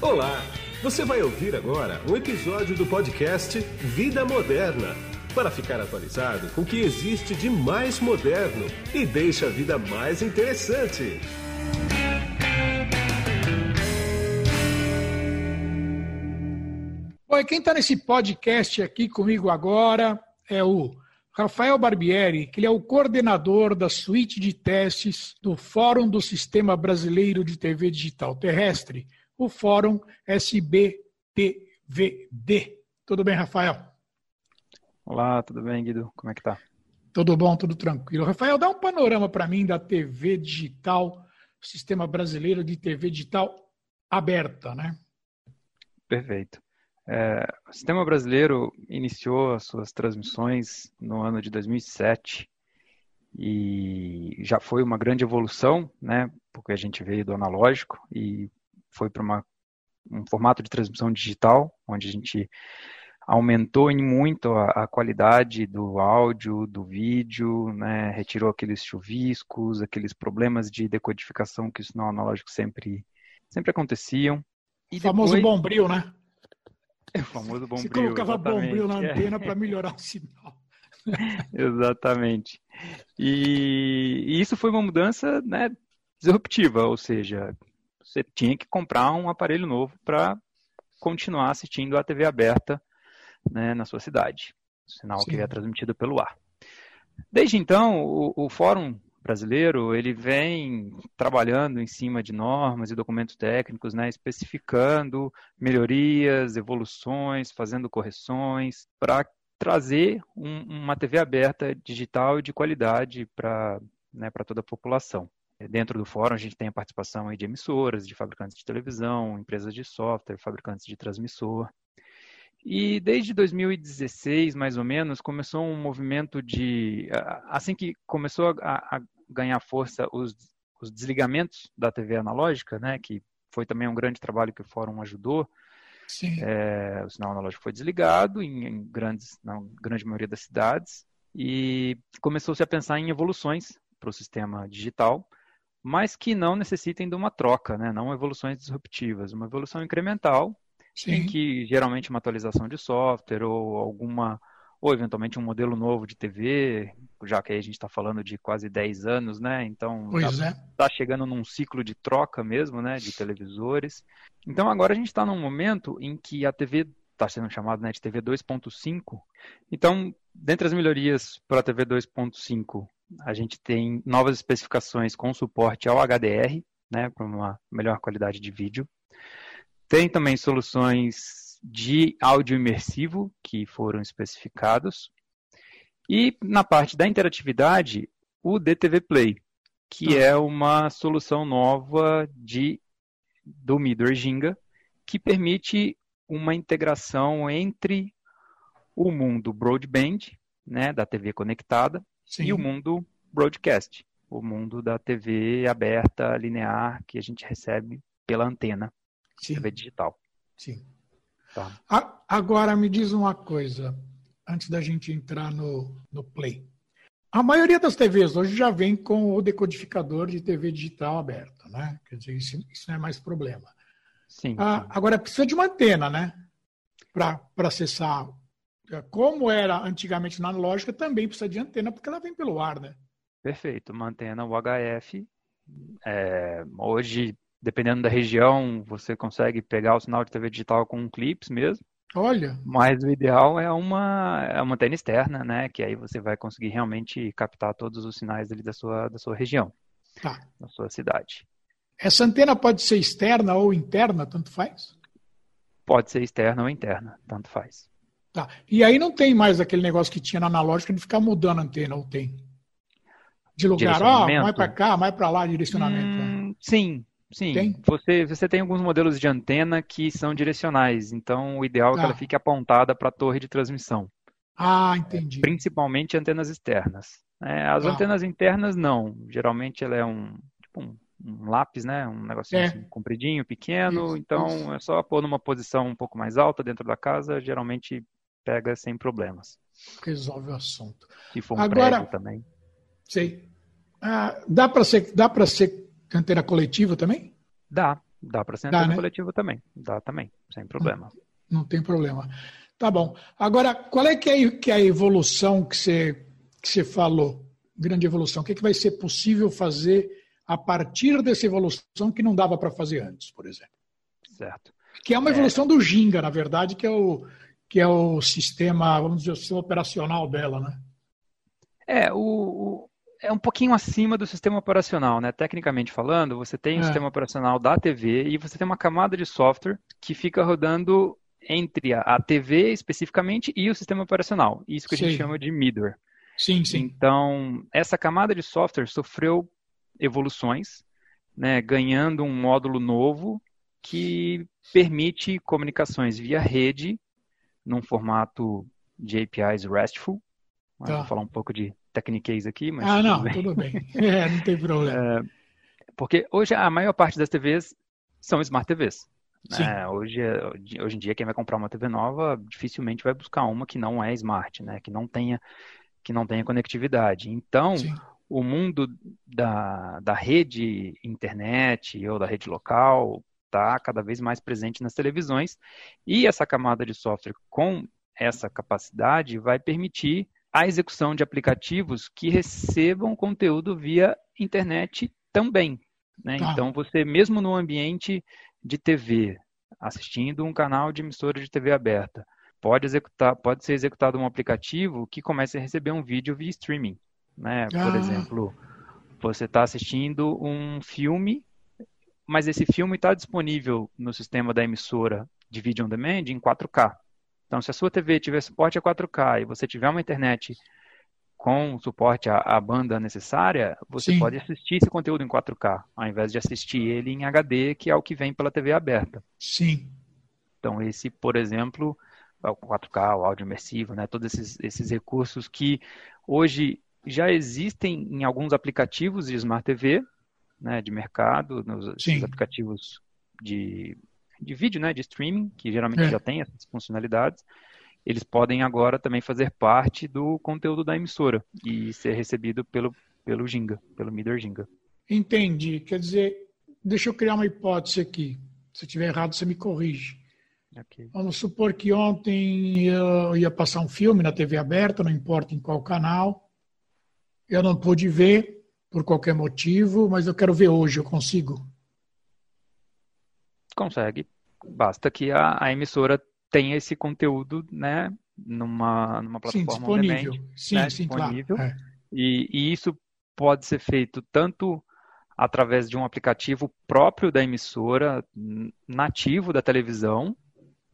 Olá! Você vai ouvir agora um episódio do podcast Vida Moderna para ficar atualizado com o que existe de mais moderno e deixa a vida mais interessante. Oi, quem está nesse podcast aqui comigo agora é o Rafael Barbieri, que ele é o coordenador da suíte de testes do Fórum do Sistema Brasileiro de TV Digital Terrestre, o Fórum SBTVD. Tudo bem, Rafael? Olá, tudo bem, Guido? Como é que tá? Tudo bom, tudo tranquilo. Rafael, dá um panorama para mim da TV digital, Sistema Brasileiro de TV Digital aberta, né? Perfeito. É, o Sistema Brasileiro iniciou as suas transmissões no ano de 2007 e já foi uma grande evolução, né? Porque a gente veio do analógico e foi para um formato de transmissão digital, onde a gente aumentou em muito a, a, qualidade do áudio, do vídeo, né? retirou aqueles chuviscos, aqueles problemas de decodificação que isso no analógico sempre, sempre aconteciam. E o famoso depois... bombril, né? É o famoso bombril. Você colocava bombril na antena é. para melhorar o sinal. exatamente. E, e, isso foi uma mudança né, disruptiva, ou seja, você tinha que comprar um aparelho novo para continuar assistindo a TV aberta né, na sua cidade. Sinal Sim. que é transmitido pelo ar. Desde então, o, o Fórum brasileiro ele vem trabalhando em cima de normas e documentos técnicos, né, especificando melhorias, evoluções, fazendo correções para trazer um, uma TV aberta digital de qualidade para né, toda a população. Dentro do fórum, a gente tem a participação de emissoras, de fabricantes de televisão, empresas de software, fabricantes de transmissor. E desde 2016, mais ou menos, começou um movimento de. Assim que começou a, a ganhar força os, os, desligamentos da TV analógica, né, que foi também um grande trabalho que o Fórum ajudou. É, o sinal analógico foi desligado em, em, grandes, na grande maioria das cidades e começou-se a pensar em evoluções para o sistema digital, mas que não necessitem de uma troca, né, não evoluções disruptivas, uma evolução incremental Sim. em que geralmente uma atualização de software ou alguma ou eventualmente um modelo novo de TV, já que aí a gente está falando de quase 10 anos, né? Então está é. Tá chegando num ciclo de troca mesmo, né? De televisores. Então agora a gente está num momento em que a TV está sendo chamada né, de TV 2.5. Então, dentre as melhorias para a TV 2.5, a gente tem novas especificações com suporte ao HDR, né? Para uma melhor qualidade de vídeo. Tem também soluções de áudio imersivo que foram especificados. E na parte da interatividade, o DTV Play, que ah. é uma solução nova de do Midway Ginga, que permite uma integração entre o mundo broadband, né, da TV conectada, Sim. e o mundo broadcast, o mundo da TV aberta, linear, que a gente recebe pela antena. Sim. TV digital. Sim. Tá. A, agora me diz uma coisa, antes da gente entrar no, no Play. A maioria das TVs hoje já vem com o decodificador de TV digital aberto, né? Quer dizer, isso, isso não é mais problema. Sim, ah, agora precisa de uma antena, né? Para acessar. Como era antigamente na analógica, também precisa de antena, porque ela vem pelo ar, né? Perfeito. Uma antena UHF. É, hoje dependendo da região, você consegue pegar o sinal de TV digital com clips mesmo. Olha. Mas o ideal é uma, é uma antena externa, né? Que aí você vai conseguir realmente captar todos os sinais ali da sua, da sua região, tá. da sua cidade. Essa antena pode ser externa ou interna, tanto faz? Pode ser externa ou interna, tanto faz. Tá. E aí não tem mais aquele negócio que tinha na analógica de ficar mudando a antena, ou tem? De lugar, ó, oh, vai para cá, vai para lá, direcionamento. Hum, sim, Sim, tem? Você, você tem alguns modelos de antena que são direcionais, então o ideal é que ela ah. fique apontada para a torre de transmissão. Ah, entendi. Principalmente antenas externas. É, as ah. antenas internas não. Geralmente ela é um, tipo um, um lápis, né? Um negocinho é. assim, compridinho, pequeno. Isso, então isso. é só pôr numa posição um pouco mais alta dentro da casa, geralmente pega sem problemas. Resolve o assunto. Se for um Agora, também. Sei. Ah, dá para ser, dá para ser antena coletiva também? Dá, Dá para ser antena né? coletiva também. Dá também, sem problema. Não, não, tem problema. Tá bom. Agora, qual é que é, que é a evolução que você, que você falou? Grande evolução. O que, é que vai ser possível fazer a partir dessa evolução que não dava para fazer antes, por exemplo? Certo. Que é uma evolução é... do Ginga, na verdade, que é o, que é o sistema, vamos dizer, o sistema operacional dela, né? É, o, o, é um pouquinho acima do sistema operacional, né? Tecnicamente falando, você tem o é. sistema operacional da TV e você tem uma camada de software que fica rodando entre a, a TV especificamente e o sistema operacional. Isso que a gente chama de middleware. Sim, sim. Então, essa camada de software sofreu evoluções, né, ganhando um módulo novo que permite comunicações via rede num formato de APIs RESTful. Tá. Vou falar um pouco de techniquez aqui, mas. Ah, não, tudo bem. Tudo bem. É, não tem problema. É, porque hoje a maior parte das TVs são Smart TVs. Né? Hoje, hoje em dia, quem vai comprar uma TV nova dificilmente vai buscar uma que não é smart, né? que, não tenha, que não tenha conectividade. Então, Sim. o mundo da, da rede internet ou da rede local está cada vez mais presente nas televisões e essa camada de software com essa capacidade vai permitir a execução de aplicativos que recebam conteúdo via internet também. Né? Ah. Então, você mesmo no ambiente de TV, assistindo um canal de emissora de TV aberta, pode executar, pode ser executado um aplicativo que comece a receber um vídeo via streaming. Né? Por ah. exemplo, você está assistindo um filme, mas esse filme está disponível no sistema da emissora de vídeo on demand em 4K. Então, se a sua TV tiver suporte a 4K e você tiver uma internet com suporte à, à banda necessária, você Sim. pode assistir esse conteúdo em 4K, ao invés de assistir ele em HD, que é o que vem pela TV aberta. Sim. Então, esse, por exemplo, é o 4K, o áudio imersivo, né? todos esses, esses recursos que hoje já existem em alguns aplicativos de Smart TV, né, de mercado, nos aplicativos de de vídeo, né, de streaming, que geralmente é. já tem essas funcionalidades, eles podem agora também fazer parte do conteúdo da emissora e ser recebido pelo, pelo Ginga, pelo Middle Ginga. Entendi. Quer dizer, deixa eu criar uma hipótese aqui. Se eu estiver errado, você me corrige. Okay. Vamos supor que ontem eu ia passar um filme na TV aberta, não importa em qual canal. Eu não pude ver por qualquer motivo, mas eu quero ver hoje. Eu consigo? Consegue. Basta que a, a emissora tenha esse conteúdo, né, numa, numa plataforma sim, disponível. Demand, sim, né, sim, disponível. Claro. É. E, e isso pode ser feito tanto através de um aplicativo próprio da emissora, nativo da televisão,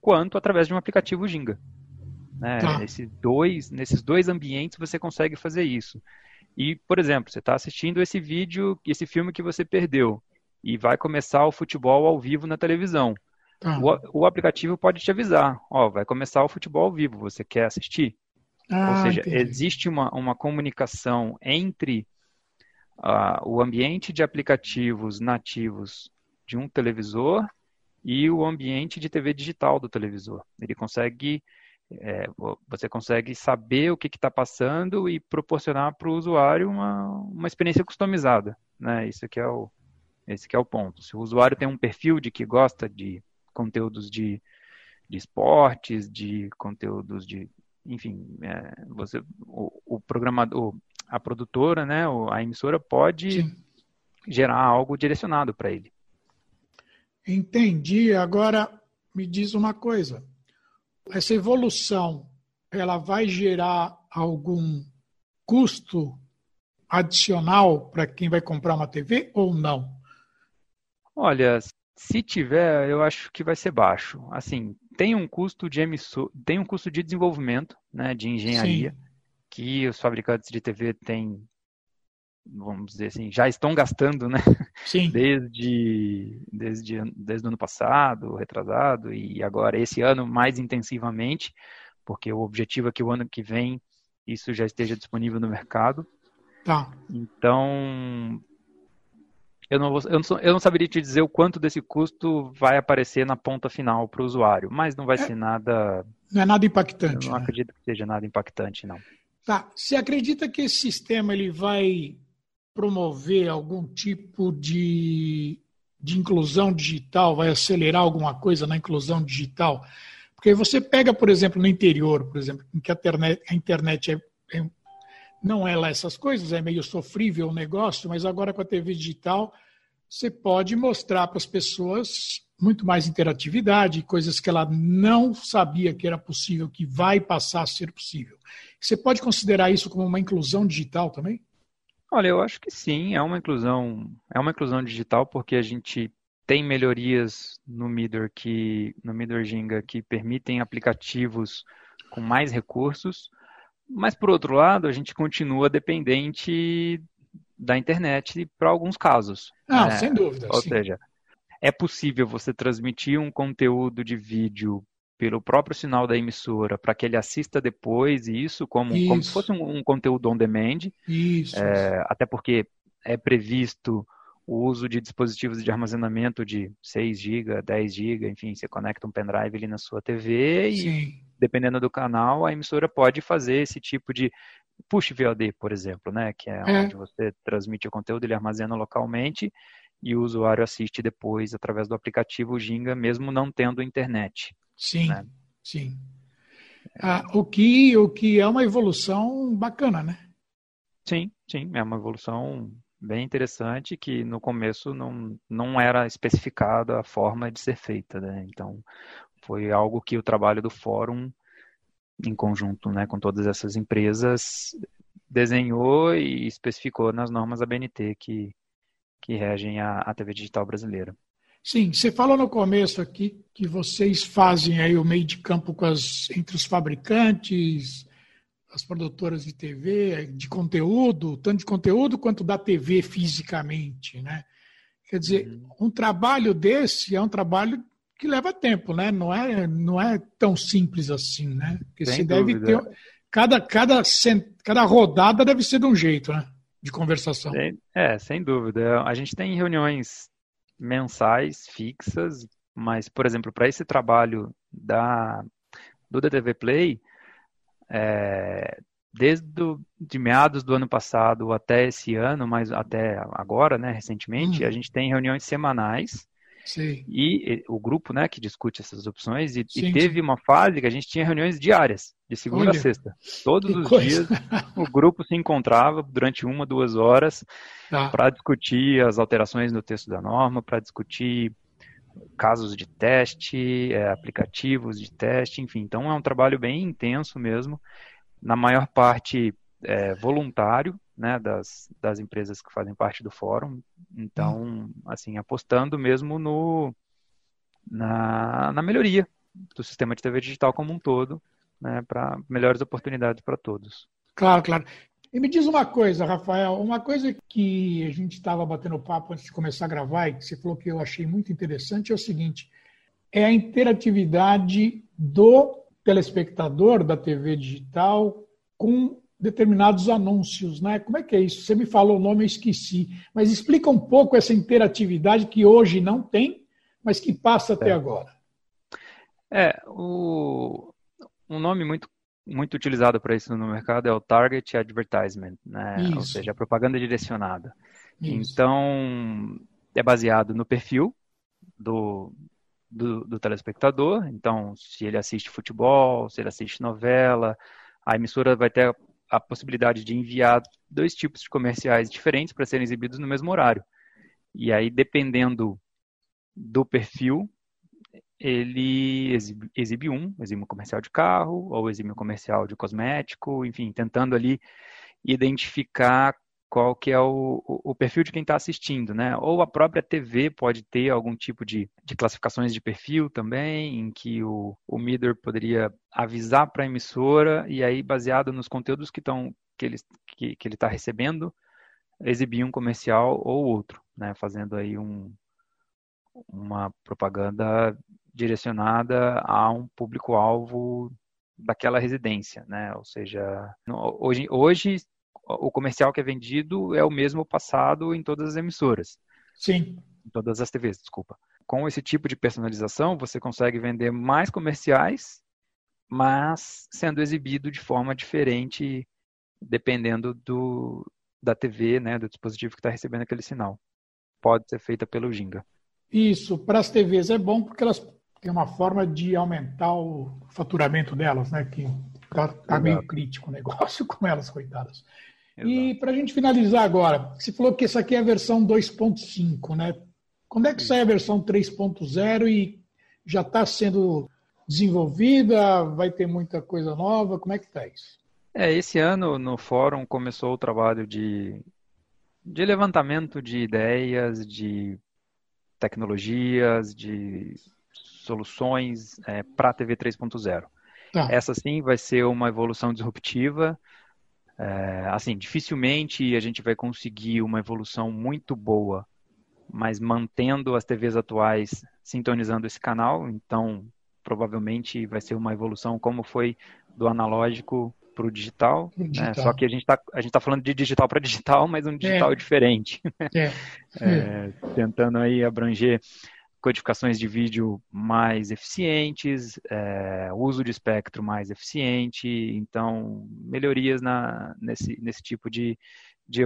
quanto através de um aplicativo Ginga. Né? Tá. Esses dois, nesses dois ambientes você consegue fazer isso. E, por exemplo, você está assistindo esse vídeo, esse filme que você perdeu e vai começar o futebol ao vivo na televisão. Ah. O, o, aplicativo pode te avisar, ó, vai começar o futebol ao vivo, você quer assistir? Ah, Ou seja, entendi. existe uma, uma comunicação entre uh, o ambiente de aplicativos nativos de um televisor e o ambiente de TV digital do televisor. Ele consegue, é, você consegue saber o que está passando e proporcionar para o usuário uma, uma experiência customizada. Né? Isso aqui é o, esse é o ponto. Se o usuário tem um perfil de que gosta de conteúdos de, de esportes, de conteúdos de, enfim, é, você, o, o, programador, a produtora, né, a emissora pode Sim. gerar algo direcionado para ele. Entendi. Agora me diz uma coisa. Essa evolução, ela vai gerar algum custo adicional para quem vai comprar uma TV ou não? Olha, se tiver, eu acho que vai ser baixo. Assim, tem um custo de emissor, tem um custo de desenvolvimento, né, de engenharia, Sim. que os fabricantes de TV têm, vamos dizer assim, já estão gastando, né? Sim. Desde, desde, desde o ano passado, retrasado, e agora esse ano mais intensivamente, porque o objetivo é que o ano que vem isso já esteja disponível no mercado. Tá. Então, eu não, vou, eu, não, eu não saberia te dizer o quanto desse custo vai aparecer na ponta final para o usuário, mas não vai é, ser nada. Não é nada impactante. Eu não né? acredito que seja nada impactante, não. Tá. Você acredita que esse sistema ele vai promover algum tipo de de inclusão digital vai acelerar alguma coisa na inclusão digital? Porque você pega, por exemplo, no interior, por exemplo, em que a internet, a internet é, é, não é lá essas coisas, é meio sofrível o negócio, mas agora com a TV digital você pode mostrar para as pessoas muito mais interatividade, coisas que ela não sabia que era possível, que vai passar a ser possível. Você pode considerar isso como uma inclusão digital também? Olha, eu acho que sim, é uma inclusão, é uma inclusão digital porque a gente tem melhorias no Midor que no Midor Ginga que permitem aplicativos com mais recursos, mas por outro lado, a gente continua dependente da internet para alguns casos. Ah, né? sem dúvida. Ou sim. seja, é possível você transmitir um conteúdo de vídeo pelo próprio sinal da emissora para que ele assista depois isso como, isso. como se fosse um, um, conteúdo on demand. Isso, é, Até porque é previsto o uso de dispositivos de armazenamento de 6 GB, 10 GB, enfim, você conecta um pendrive ali na sua TV e, Sim. dependendo do canal, a emissora pode fazer esse tipo de push VOD, por exemplo, né, que é, é. onde você transmite o conteúdo, ele armazena localmente e o usuário assiste depois através do aplicativo Ginga, mesmo não tendo internet. Sim, né? sim. Ah, o, que, o que é uma evolução bacana, né? Sim, sim, é uma evolução bem interessante que no começo não, não era especificada a forma de ser feita, né? Então, foi algo que o trabalho do fórum, em conjunto né, com todas essas empresas, desenhou e especificou nas normas ABNT que, que regem a, a TV digital brasileira. Sim, você falou no começo aqui que vocês fazem aí o meio de campo as, entre os fabricantes, as produtoras de TV, de conteúdo, tanto de conteúdo quanto da TV fisicamente, né? Quer dizer, uhum. um trabalho desse é um trabalho que leva tempo, né? Não é, não é tão simples assim, né? Porque Sem você deve ter cada, cada, cada rodada deve ser de um jeito, né? De conversação. É, sem dúvida. A gente tem reuniões mensais fixas, mas, por exemplo, para esse trabalho da, do DTV Play, é, desde do, de meados do ano passado até esse ano, mas até agora, né, recentemente, hum. a gente tem reuniões semanais Sim. E, o grupo, né, que discute essas opções, e, e teve uma fase que a gente tinha reuniões diárias, de segunda Olha, a sexta. Todos os coisa. dias o grupo se encontrava durante uma, duas horas tá. para discutir as alterações no texto da norma, para discutir casos de teste, é, aplicativos de teste, enfim. Então é um trabalho bem intenso mesmo, na maior parte é, voluntário, né, das, das empresas que fazem parte do fórum. Então, assim, apostando mesmo no, na, na melhoria do sistema de TV digital como um todo, né, para melhores oportunidades para todos. Claro, claro. E me diz uma coisa, Rafael, uma coisa que a gente estava batendo papo antes de começar a gravar e que você falou que eu achei muito interessante é o seguinte: é a interatividade do telespectador da TV digital com determinados anúncios, né? Como é que é isso? Você me falou o nome, eu esqueci. Mas explica um pouco essa interatividade que hoje não tem, mas que passa até é. agora. É, o, um nome muito, muito utilizado para isso no mercado é o Target Advertisement, né? Ou seja, a propaganda direcionada. Isso. Então, é baseado no perfil do, do, do telespectador. Então, se ele assiste futebol, se ele assiste novela, a emissora vai ter a possibilidade de enviar dois tipos de comerciais diferentes para serem exibidos no mesmo horário. E aí, dependendo do perfil, ele exibe, exibe um, exibe um comercial de carro, ou exibe um comercial de cosmético, enfim, tentando ali identificar qual que é o, o, perfil de quem está assistindo, né? Ou a própria TV pode ter algum tipo de, de classificações de perfil também, em que o, o Midor poderia avisar para a emissora e aí, baseado nos conteúdos que, estão que ele que, que está recebendo, exibir um comercial ou outro, né? Fazendo aí um, uma propaganda direcionada a um público-alvo daquela residência, né? Ou seja, hoje, hoje o comercial que é vendido é o mesmo passado em todas as emissoras. Sim. Em todas as TVs, desculpa. Com esse tipo de personalização, você consegue vender mais comerciais, mas sendo exibido de forma diferente, dependendo do, da TV, né, do dispositivo que está recebendo aquele sinal. Pode ser feita pelo Ginga. Isso, para as TVs é bom porque elas têm uma forma de aumentar o faturamento delas, né? Que tá, tá meio crítico o negócio com elas, coitadas. Exato. E para a gente finalizar agora, você falou que essa aqui é a versão 2.5, né? Quando é que Sim. sai a versão 3.0 e já está sendo desenvolvida? Vai ter muita coisa nova? Como é que está isso? É, esse ano no fórum começou o trabalho de, de levantamento de ideias, de tecnologias, de soluções é, para a TV 3.0. Tá. Essa sim vai ser uma evolução disruptiva é, assim, dificilmente a gente vai conseguir uma evolução muito boa, mas mantendo as TVs atuais sintonizando esse canal, então provavelmente vai ser uma evolução como foi do analógico para o digital, digital. Né? só que a gente está tá falando de digital para digital, mas um digital é. diferente, é. É, tentando aí abranger codificações de vídeo mais eficientes, é, uso de espectro mais eficiente, então melhorias na, nesse, nesse tipo de, de,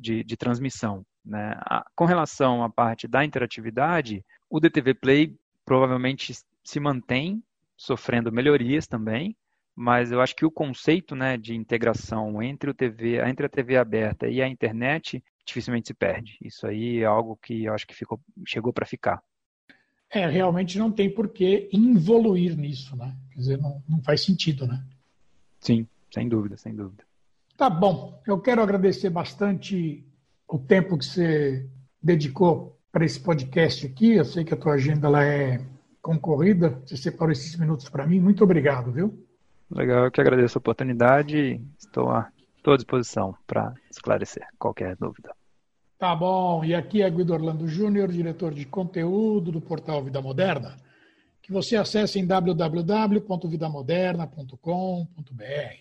de, de transmissão. Né? A, com relação à parte da interatividade, o DTV Play provavelmente se mantém sofrendo melhorias também, mas eu acho que o conceito né, de integração entre, o TV, entre a TV aberta e a internet dificilmente se perde. Isso aí é algo que eu acho que ficou, chegou para ficar. É, realmente não tem por que involuir nisso, né? Quer dizer, não, não faz sentido, né? Sim, sem dúvida, sem dúvida. Tá bom. Eu quero agradecer bastante o tempo que você dedicou para esse podcast aqui. Eu sei que a tua agenda ela é concorrida. Você separou esses minutos para mim. Muito obrigado, viu? Legal, eu que agradeço a oportunidade. Estou à, estou à disposição para esclarecer qualquer dúvida. Tá bom. E aqui é Guido Orlando Júnior, diretor de conteúdo do portal Vida Moderna, que você acessa em www.vidamoderna.com.br.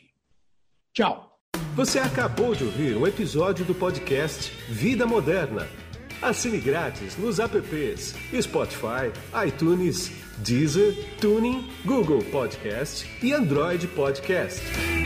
Tchau. Você acabou de ouvir um episódio do podcast Vida Moderna. Assine grátis nos apps Spotify, iTunes, Deezer, Tuning, Google Podcast e Android Podcast.